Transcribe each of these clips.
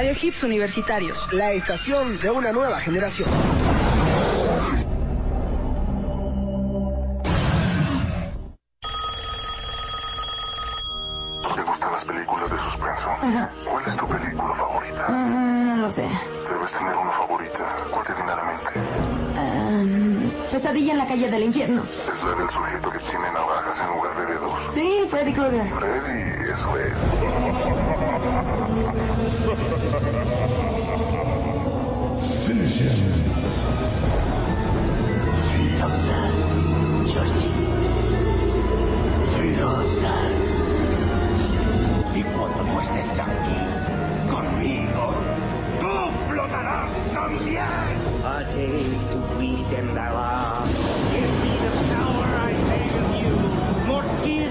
Radio Hits Universitarios, la estación de una nueva generación. ¿Te gustan las películas de suspenso? ¿Cuál es tu película favorita? Mm, no lo sé. Debes tener una favorita. ¿Cuál te viene a la mente? Um, pesadilla en la calle del infierno. Es la del sujeto que tiene navajas en lugar de dedos. Sí, Freddy Krueger. Freddy,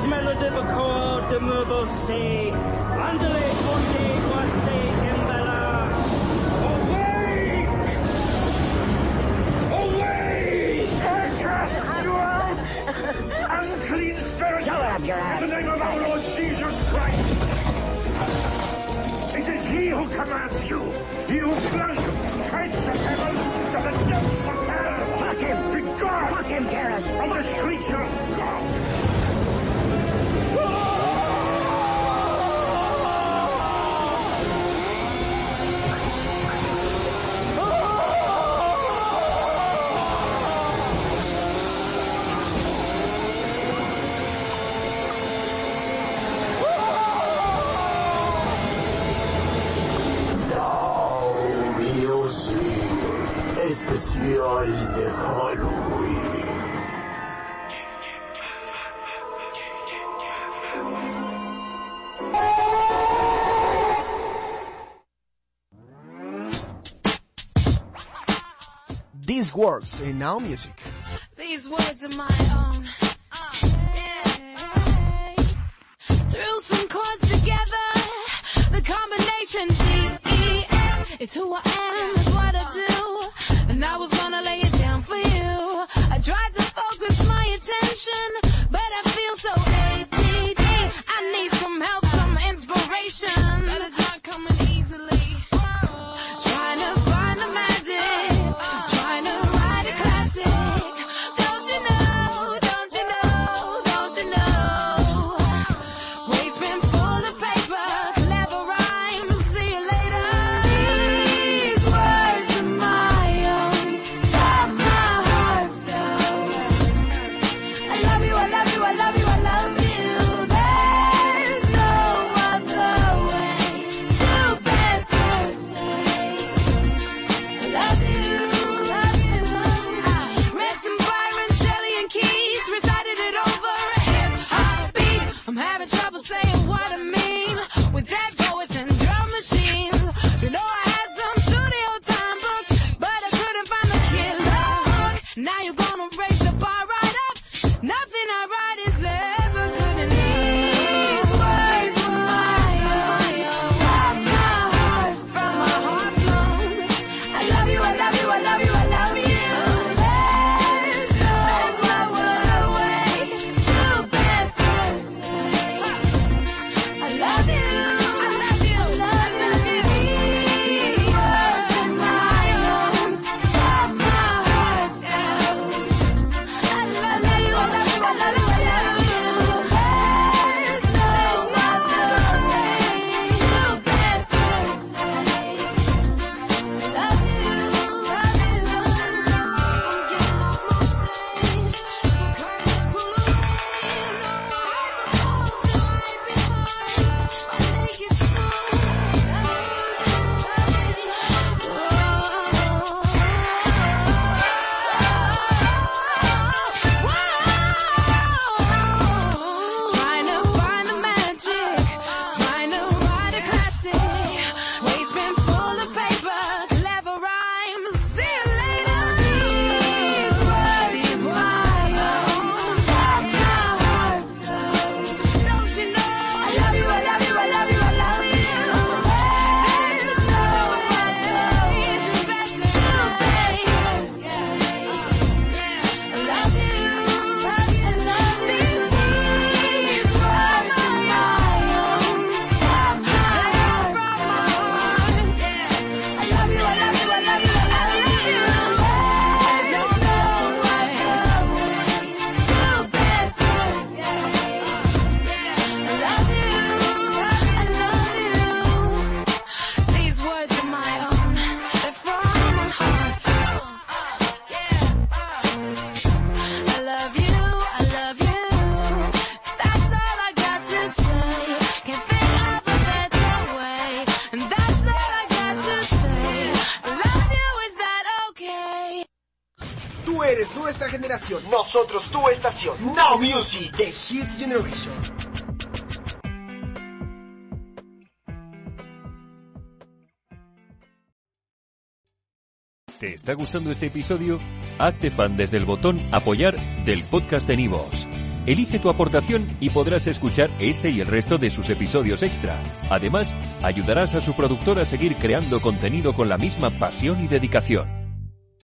Mortis me le devacor de me você. Andale forte quase embella. Awake! Awake! I cast you out! Unclean spirit! Shut up, your ass. In the name of our Lord Jesus Christ! It is he who commands you! He who flung you the heights of heaven to the depths of hell! Fuck him! Be gone! Fuck him, Garrus! From this creature especial de Halloween. These words in Now Music. These words are my own. Uh. Threw some chords together. The combination D E F is who I am, And I was nosotros tu estación. Now Music, The Hit Generation. ¿Te está gustando este episodio? Hazte fan desde el botón Apoyar del podcast de Nivos. Elige tu aportación y podrás escuchar este y el resto de sus episodios extra. Además, ayudarás a su productor a seguir creando contenido con la misma pasión y dedicación.